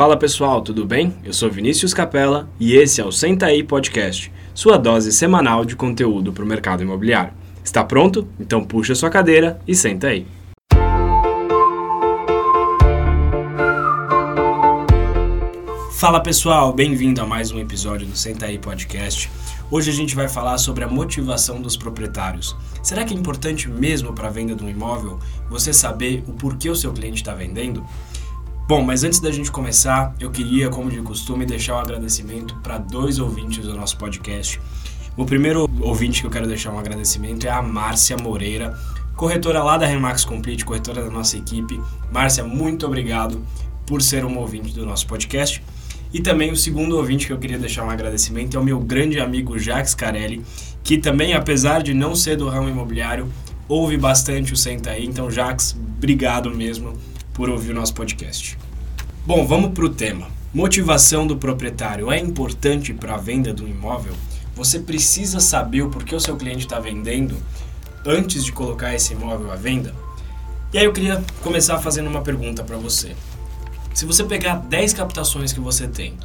Fala pessoal, tudo bem? Eu sou Vinícius Capella e esse é o Senta aí Podcast, sua dose semanal de conteúdo para o mercado imobiliário. Está pronto? Então puxa sua cadeira e senta aí. Fala pessoal, bem-vindo a mais um episódio do Senta aí Podcast. Hoje a gente vai falar sobre a motivação dos proprietários. Será que é importante mesmo para a venda de um imóvel você saber o porquê o seu cliente está vendendo? Bom, mas antes da gente começar, eu queria, como de costume, deixar um agradecimento para dois ouvintes do nosso podcast. O primeiro ouvinte que eu quero deixar um agradecimento é a Márcia Moreira, corretora lá da Remax Complete, corretora da nossa equipe. Márcia, muito obrigado por ser um ouvinte do nosso podcast. E também o segundo ouvinte que eu queria deixar um agradecimento é o meu grande amigo Jax Carelli, que também, apesar de não ser do ramo imobiliário, ouve bastante o Senta aí. Então, Jax, obrigado mesmo por ouvir o nosso podcast. Bom, vamos para o tema. Motivação do proprietário é importante para a venda do imóvel? Você precisa saber o porquê o seu cliente está vendendo antes de colocar esse imóvel à venda? E aí eu queria começar fazendo uma pergunta para você. Se você pegar 10 captações que você tem,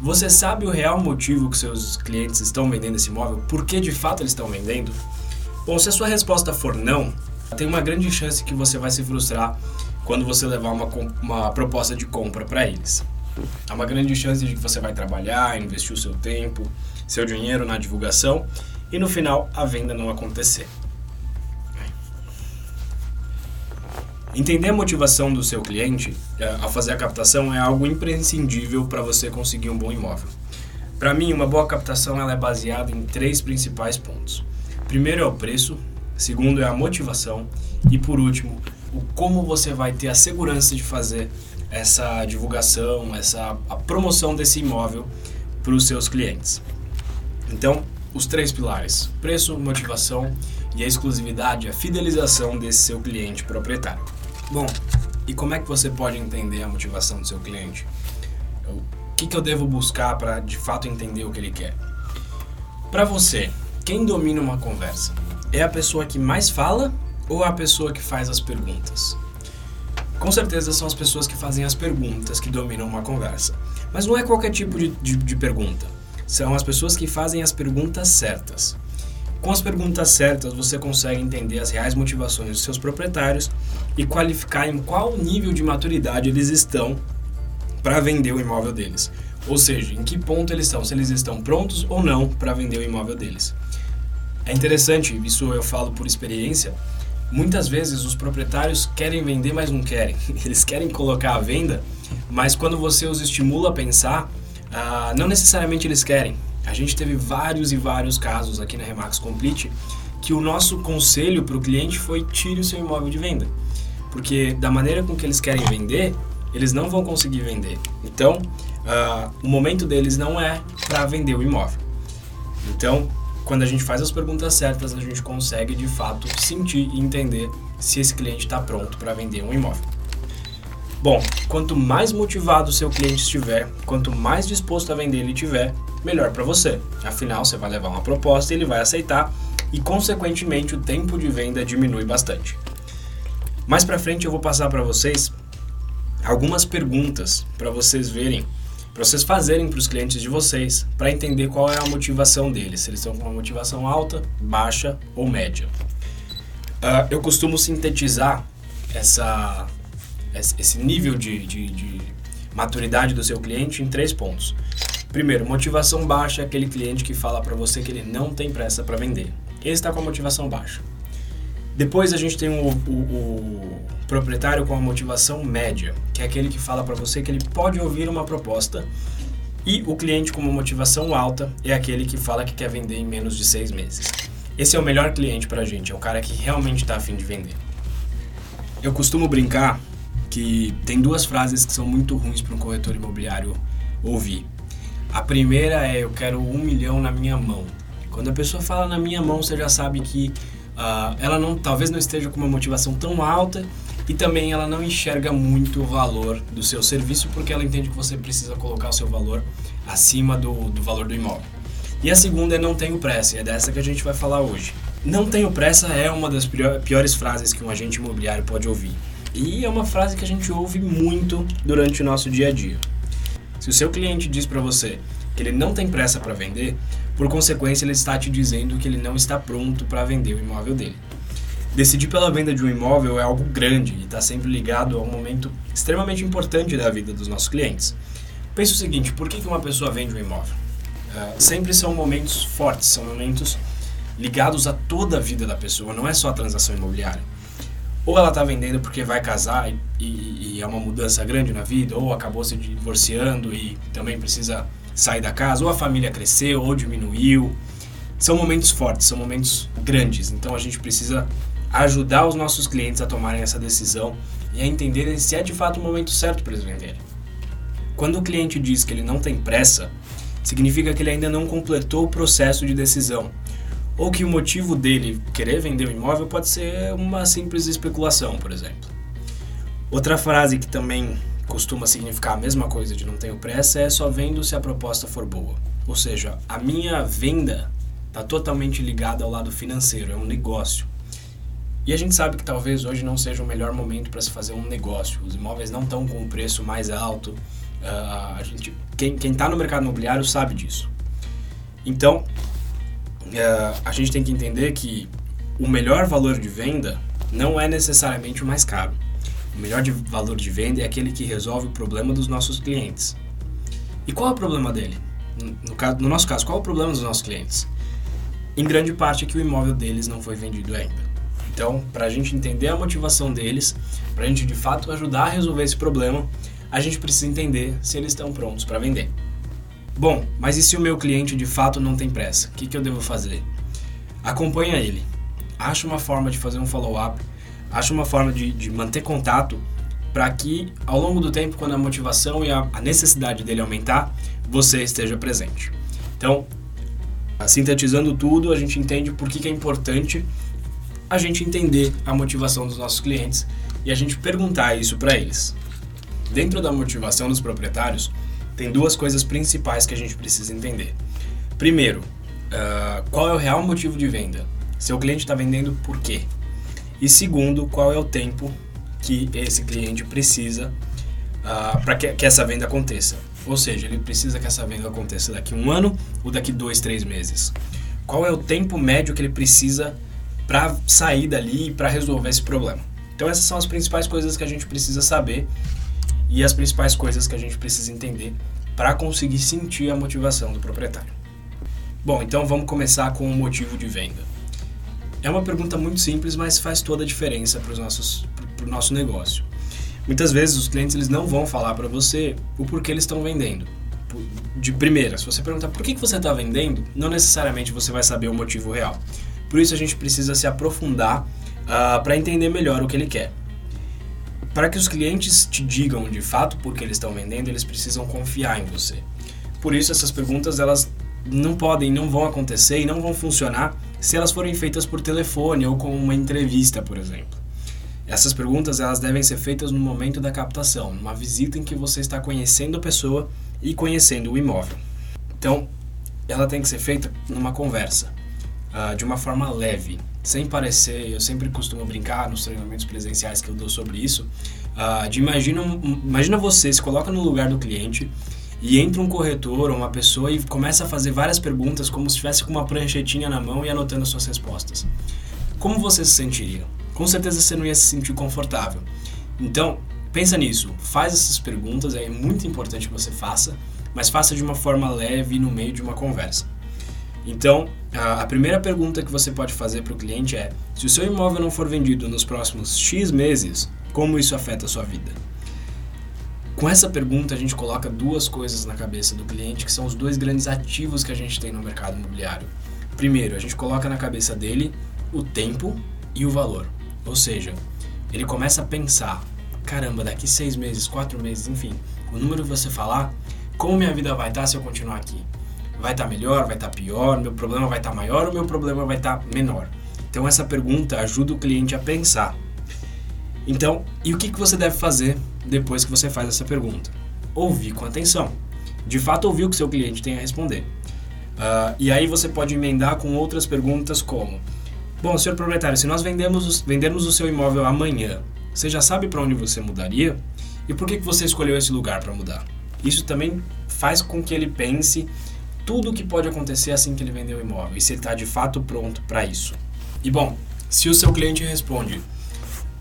você sabe o real motivo que seus clientes estão vendendo esse imóvel? Por que de fato eles estão vendendo? Bom, se a sua resposta for não, tem uma grande chance que você vai se frustrar quando você levar uma, uma proposta de compra para eles. Há uma grande chance de que você vai trabalhar, investir o seu tempo, seu dinheiro na divulgação e no final a venda não acontecer. Entender a motivação do seu cliente é, ao fazer a captação é algo imprescindível para você conseguir um bom imóvel. Para mim, uma boa captação ela é baseada em três principais pontos. Primeiro é o preço, segundo é a motivação e por último o como você vai ter a segurança de fazer essa divulgação, essa a promoção desse imóvel para os seus clientes. Então, os três pilares: preço, motivação e a exclusividade, a fidelização desse seu cliente proprietário. Bom, e como é que você pode entender a motivação do seu cliente? O que, que eu devo buscar para de fato entender o que ele quer? Para você, quem domina uma conversa? É a pessoa que mais fala ou a pessoa que faz as perguntas? Com certeza são as pessoas que fazem as perguntas que dominam uma conversa. Mas não é qualquer tipo de, de, de pergunta. São as pessoas que fazem as perguntas certas. Com as perguntas certas, você consegue entender as reais motivações dos seus proprietários e qualificar em qual nível de maturidade eles estão para vender o imóvel deles. Ou seja, em que ponto eles estão, se eles estão prontos ou não para vender o imóvel deles. É interessante, isso eu falo por experiência, Muitas vezes os proprietários querem vender, mas não querem. Eles querem colocar à venda, mas quando você os estimula a pensar, ah, não necessariamente eles querem. A gente teve vários e vários casos aqui na Remax Complete que o nosso conselho para o cliente foi tire o seu imóvel de venda. Porque da maneira com que eles querem vender, eles não vão conseguir vender. Então, uh, o momento deles não é para vender o imóvel. Então, quando a gente faz as perguntas certas, a gente consegue de fato sentir e entender se esse cliente está pronto para vender um imóvel. Bom, quanto mais motivado seu cliente estiver, quanto mais disposto a vender ele tiver, melhor para você. Afinal, você vai levar uma proposta e ele vai aceitar e, consequentemente, o tempo de venda diminui bastante. Mais para frente eu vou passar para vocês algumas perguntas para vocês verem para vocês fazerem para os clientes de vocês, para entender qual é a motivação deles, se eles estão com uma motivação alta, baixa ou média. Uh, eu costumo sintetizar essa, esse nível de, de, de maturidade do seu cliente em três pontos. Primeiro, motivação baixa é aquele cliente que fala para você que ele não tem pressa para vender. Ele está com a motivação baixa. Depois a gente tem o, o, o proprietário com a motivação média, que é aquele que fala para você que ele pode ouvir uma proposta. E o cliente com uma motivação alta é aquele que fala que quer vender em menos de seis meses. Esse é o melhor cliente para a gente, é o cara que realmente está afim de vender. Eu costumo brincar que tem duas frases que são muito ruins para um corretor imobiliário ouvir. A primeira é eu quero um milhão na minha mão. Quando a pessoa fala na minha mão, você já sabe que uh, ela não, talvez não esteja com uma motivação tão alta e também ela não enxerga muito o valor do seu serviço porque ela entende que você precisa colocar o seu valor acima do, do valor do imóvel. E a segunda é não tenho pressa, e é dessa que a gente vai falar hoje. Não tenho pressa é uma das piores frases que um agente imobiliário pode ouvir. E é uma frase que a gente ouve muito durante o nosso dia a dia. Se o seu cliente diz para você que ele não tem pressa para vender, por consequência ele está te dizendo que ele não está pronto para vender o imóvel dele. Decidir pela venda de um imóvel é algo grande e está sempre ligado a um momento extremamente importante da vida dos nossos clientes. Pense o seguinte: por que uma pessoa vende um imóvel? Uh, sempre são momentos fortes, são momentos ligados a toda a vida da pessoa, não é só a transação imobiliária. Ou ela está vendendo porque vai casar e, e, e, é uma mudança grande na vida, ou acabou se divorciando e também precisa sair da casa, ou a família cresceu ou diminuiu. São momentos fortes, são momentos grandes, então a gente precisa ajudar os nossos clientes a tomarem essa decisão e a entenderem se é de fato o momento certo para eles venderem. Quando o cliente diz que ele não tem pressa, significa que ele ainda não completou o processo de decisão, ou que o motivo dele querer vender o imóvel pode ser uma simples especulação, por exemplo. Outra frase que também costuma significar a mesma coisa de não tenho pressa é só vendo se a proposta for boa. Ou seja, a minha venda está totalmente ligada ao lado financeiro, é um negócio. E a gente sabe que talvez hoje não seja o melhor momento para se fazer um negócio. Os imóveis não estão com o preço mais alto. Uh, a gente, quem está no mercado imobiliário sabe disso. Então, uh, a gente tem que entender que o melhor valor de venda não é necessariamente o mais caro. O melhor de valor de venda é aquele que resolve o problema dos nossos clientes. E qual é o problema dele? No, caso, no nosso caso, qual é o problema dos nossos clientes? Em grande parte é que o imóvel deles não foi vendido ainda. Então, para a gente entender a motivação deles, para a gente de fato ajudar a resolver esse problema, a gente precisa entender se eles estão prontos para vender. Bom, mas e se o meu cliente de fato não tem pressa? O que, que eu devo fazer? Acompanha ele. Acha uma forma de fazer um follow-up, acha uma forma de, de manter contato para que ao longo do tempo, quando a motivação e a, a necessidade dele aumentar, você esteja presente. Então, sintetizando tudo, a gente entende por que, que é importante a gente entender a motivação dos nossos clientes e a gente perguntar isso para eles. Dentro da motivação dos proprietários, tem duas coisas principais que a gente precisa entender. Primeiro, uh, qual é o real motivo de venda? Seu cliente está vendendo por quê? E segundo, qual é o tempo que esse cliente precisa uh, para que, que essa venda aconteça? Ou seja, ele precisa que essa venda aconteça daqui um ano ou daqui dois, três meses. Qual é o tempo médio que ele precisa para sair dali e para resolver esse problema. Então essas são as principais coisas que a gente precisa saber e as principais coisas que a gente precisa entender para conseguir sentir a motivação do proprietário. Bom, então vamos começar com o motivo de venda. É uma pergunta muito simples, mas faz toda a diferença para o nosso negócio. Muitas vezes os clientes eles não vão falar para você o porquê eles estão vendendo. De primeira, se você perguntar por que, que você está vendendo, não necessariamente você vai saber o motivo real. Por isso a gente precisa se aprofundar uh, ah, para entender melhor o que ele quer. Para que os clientes te digam de fato por que eles estão vendendo, eles precisam confiar em você. Por isso essas perguntas elas não podem, não vão acontecer e não vão funcionar se elas forem feitas por telefone ou com uma entrevista, por exemplo. Essas perguntas elas devem ser feitas no momento da captação, numa visita em que você está conhecendo a pessoa e conhecendo o imóvel. Então, ela tem que ser feita numa conversa uh, de uma forma leve, sem parecer. Eu sempre costumo brincar nos treinamentos presenciais que eu dou sobre isso. Uh, de imagina, imagina você se coloca no lugar do cliente e entra um corretor ou uma pessoa e começa a fazer várias perguntas como se estivesse com uma pranchetinha na mão e anotando suas respostas. Como você se sentiria? Com certeza você não ia se sentir confortável. Então, pensa nisso, faz essas perguntas, é muito importante que você faça, mas faça de uma forma leve no meio de uma conversa. Então, a, primeira pergunta que você pode fazer para o cliente é: se o seu imóvel não for vendido nos próximos X meses, como isso afeta a sua vida? Com essa pergunta, a gente coloca duas coisas na cabeça do cliente, que são os dois grandes ativos que a gente tem no mercado imobiliário. Primeiro, a gente coloca na cabeça dele o tempo e o valor. Ou seja, ele começa a pensar: caramba, daqui seis meses, quatro meses, enfim, o número que você falar, como minha vida vai estar se eu continuar aqui? vai estar tá melhor, vai estar tá pior, meu problema vai estar tá maior ou meu problema vai estar tá menor? Então essa pergunta ajuda o cliente a pensar. Então, e o que, que você deve fazer depois que você faz essa pergunta? Ouvir com atenção. De fato, ouvir o que seu cliente tem a responder. Uh, e aí você pode emendar com outras perguntas como: Bom, senhor proprietário, se nós vendemos, vendermos o seu imóvel amanhã, Você já sabe para onde você mudaria? E por que, que você escolheu esse lugar para mudar? Isso também faz com que ele pense tudo o que pode acontecer assim que ele vender o imóvel e se ele está de fato pronto para isso. E bom, se o seu cliente responde: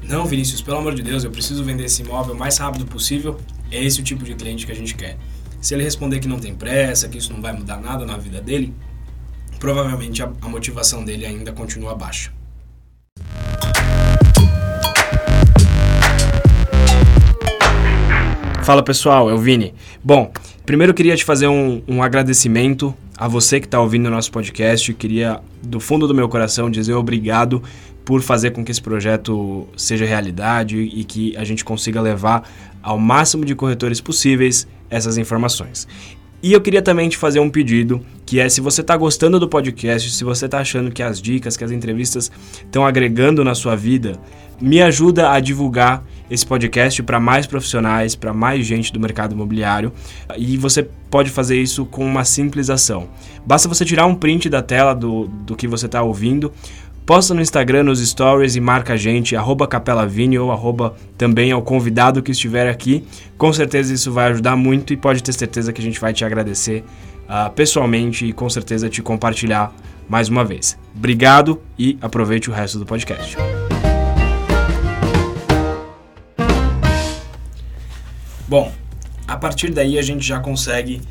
Não, Vinícius, pelo amor de Deus, eu preciso vender esse imóvel o mais rápido possível, é esse o tipo de cliente que a gente quer. Se ele responder que não tem pressa, que isso não vai mudar nada na vida dele, provavelmente a, motivação dele ainda continua baixa. Fala pessoal, é o Vini. Bom, primeiro eu queria te fazer um, um agradecimento a você que está ouvindo o nosso podcast. Queria, do fundo do meu coração, dizer obrigado por fazer com que esse projeto seja realidade e que a gente consiga levar ao máximo de corretores possíveis essas informações. E eu queria também te fazer um pedido, que é se você está gostando do podcast, se você está achando que as dicas, que as entrevistas estão agregando na sua vida, me ajuda a divulgar esse podcast para mais profissionais, para mais gente do mercado imobiliário. E você pode fazer isso com uma simples ação. Basta você tirar um print da tela do, do que você está ouvindo, posta no Instagram, nos stories e marca a gente, arroba capelavini ou arroba também ao convidado que estiver aqui. Com certeza isso vai ajudar muito e pode ter certeza que a gente vai te agradecer uh, pessoalmente e com certeza te compartilhar mais uma vez. Obrigado e aproveite o resto do podcast. Bom, a partir daí a gente já consegue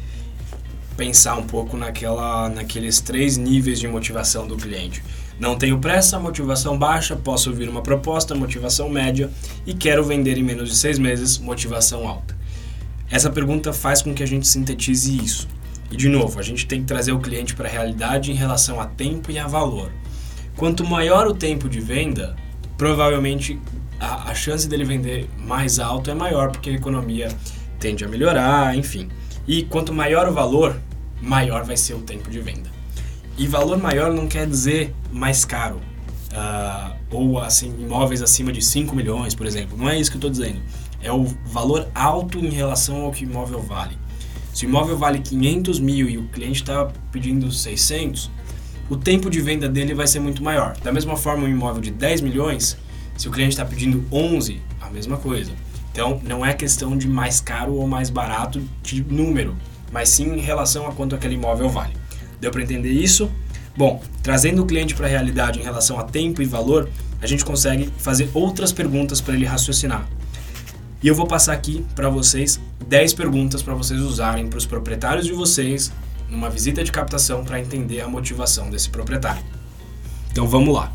pensar um pouco naquela, naqueles três níveis de motivação do cliente. Não tenho pressa, motivação baixa, posso ouvir uma proposta, motivação média e quero vender em menos de seis meses, motivação alta. Essa pergunta faz com que a gente sintetize isso. E de novo, a gente tem que trazer o cliente para a realidade em relação a tempo e a valor. Quanto maior o tempo de venda, provavelmente a, a chance dele vender mais alto é maior, porque a economia tende a melhorar, enfim. E quanto maior o valor, maior vai ser o tempo de venda. E valor maior não quer dizer mais caro. Uh, ou assim, imóveis acima de 5 milhões, por exemplo. Não é isso que eu estou dizendo. É o valor alto em relação ao que o imóvel vale. Se o imóvel vale 500 mil e o cliente está pedindo 600, o tempo de venda dele vai ser muito maior. Da mesma forma, um imóvel de 10 milhões se o cliente está pedindo 11, a mesma coisa. Então, não é questão de mais caro ou mais barato de número, mas sim em relação a quanto aquele imóvel vale. Deu para entender isso? Bom, trazendo o cliente para a realidade em relação a tempo e valor, a gente consegue fazer outras perguntas para ele raciocinar. E eu vou passar aqui para vocês 10 perguntas para vocês usarem para os proprietários de vocês numa visita de captação para entender a motivação desse proprietário. Então vamos lá.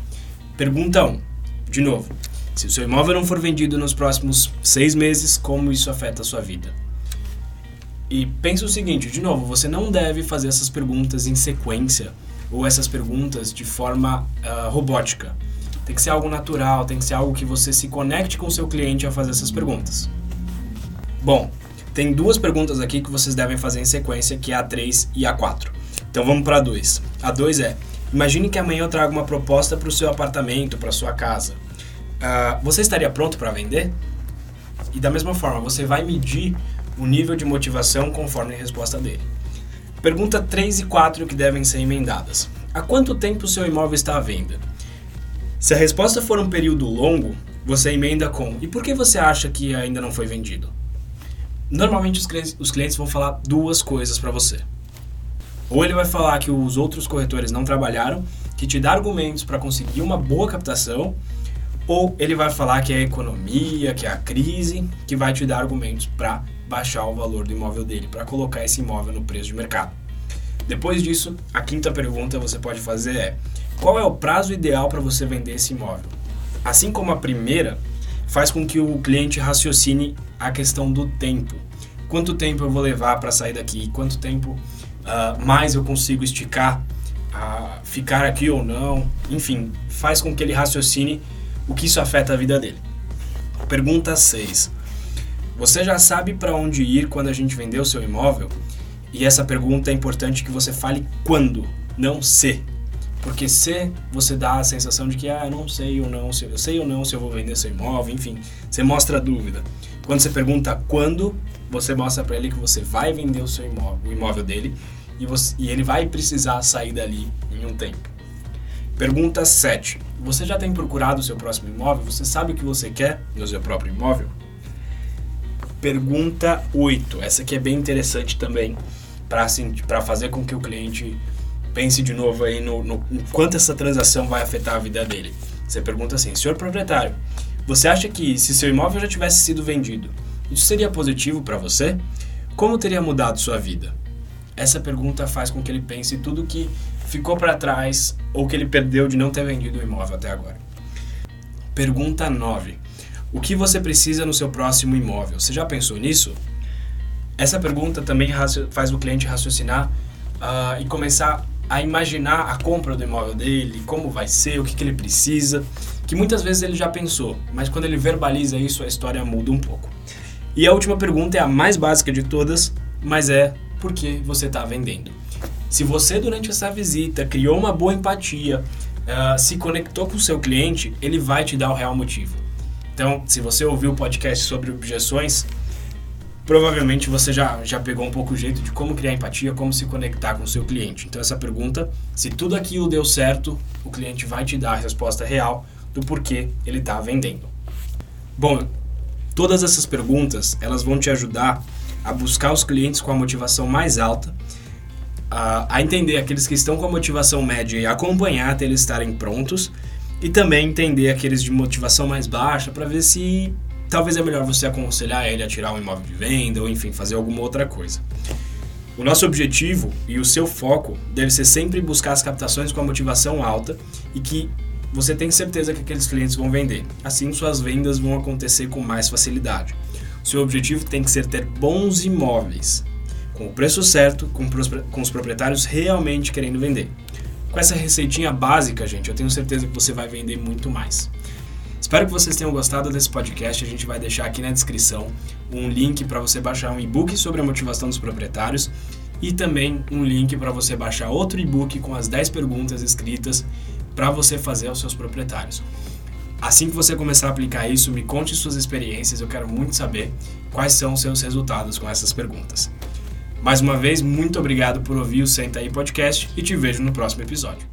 Pergunta 1. De novo, se o seu imóvel não for vendido nos próximos seis meses, como isso afeta a sua vida? E pense o seguinte, de novo, você não deve fazer essas perguntas em sequência ou essas perguntas de forma uh, robótica. Tem que ser algo natural, tem que ser algo que você se conecte com o seu cliente a fazer essas perguntas. Bom, tem duas perguntas aqui que vocês devem fazer em sequência, que é a 3 e a 4. Então vamos para a 2. A 2 é: Imagine que amanhã eu trago uma proposta para o seu apartamento, para sua casa. Uh, você estaria pronto para vender? E da mesma forma, você vai medir o nível de motivação conforme a resposta dele. Pergunta 3 e 4 que devem ser emendadas. Há quanto tempo o seu imóvel está à venda? Se a resposta for um período longo, você emenda com e por que você acha que ainda não foi vendido? Normalmente os clientes, os clientes vão falar duas coisas para você. Ou ele vai falar que os outros corretores não trabalharam, que te dá argumentos para conseguir uma boa captação, ou ele vai falar que é a economia, que é a crise, que vai te dar argumentos para baixar o valor do imóvel dele, para colocar esse imóvel no preço de mercado. Depois disso, a quinta pergunta você pode fazer é: qual é o prazo ideal para você vender esse imóvel? Assim como a primeira, faz com que o cliente raciocine a questão do tempo. Quanto tempo eu vou levar para sair daqui? Quanto tempo uh, mais eu consigo esticar, uh, ficar aqui ou não, enfim, faz com que ele raciocine o que isso afeta a vida dele. Pergunta 6. Você já sabe para onde ir quando a gente vender o seu imóvel? E essa pergunta é importante que você fale quando, não se. Porque se você dá a sensação de que ah, eu não sei ou não, se eu sei ou não se eu vou vender seu imóvel, enfim, você mostra a dúvida. Quando você pergunta quando, você mostra para ele que você vai vender o seu imóvel, o imóvel dele, e, você, e ele vai precisar sair dali em um tempo. Pergunta 7. Você já tem procurado o seu próximo imóvel? Você sabe o que você quer no seu próprio imóvel? Pergunta 8. Essa aqui é bem interessante também para assim, fazer com que o cliente pense de novo aí no, no, quanto essa transação vai afetar a vida dele. Você pergunta assim, senhor proprietário, você acha que se seu imóvel já tivesse sido vendido, isso seria positivo para você? Como teria mudado sua vida? Essa pergunta faz com que ele pense tudo que ficou para trás ou que ele perdeu de não ter vendido o imóvel até agora. Pergunta 9. O que você precisa no seu próximo imóvel? Você já pensou nisso? Essa pergunta também faz o cliente raciocinar uh, e começar a imaginar a compra do imóvel dele, como vai ser, o que, que ele precisa, que muitas vezes ele já pensou, mas quando ele verbaliza isso, a história muda um pouco. E a última pergunta é a mais básica de todas, mas é por que você está vendendo? Se você, durante essa visita, criou uma boa empatia, uh, se conectou com o seu cliente, ele vai te dar o real motivo. Então, se você ouviu o podcast sobre objeções, provavelmente você já, já pegou um pouco o jeito de como criar empatia, como se conectar com o seu cliente. Então, essa pergunta, se tudo aquilo deu certo, o cliente vai te dar a resposta real do porquê ele está vendendo. Bom, todas essas perguntas, elas vão te ajudar a buscar os clientes com a motivação mais alta, a, a entender aqueles que estão com a motivação média e acompanhar até eles estarem prontos, e também entender aqueles de motivação mais baixa para ver se talvez é melhor você aconselhar ele a tirar um imóvel de venda ou enfim, fazer alguma outra coisa. O nosso objetivo e o seu foco deve ser sempre buscar as captações com a motivação alta e que você tem certeza que aqueles clientes vão vender. Assim, suas vendas vão acontecer com mais facilidade. Seu objetivo tem que ser ter bons imóveis, com o preço certo, com, com os proprietários realmente querendo vender. Com essa receitinha básica, gente, eu tenho certeza que você vai vender muito mais. Espero que vocês tenham gostado desse podcast. A gente vai deixar aqui na descrição um link para você baixar um e-book sobre a motivação dos proprietários e também um link para você baixar outro e-book com as 10 perguntas escritas para você fazer aos seus proprietários. Assim que você começar a aplicar isso, me conte suas experiências, eu quero muito saber quais são os seus resultados com essas perguntas. Mais uma vez, muito obrigado por ouvir o Senta aí Podcast e te vejo no próximo episódio.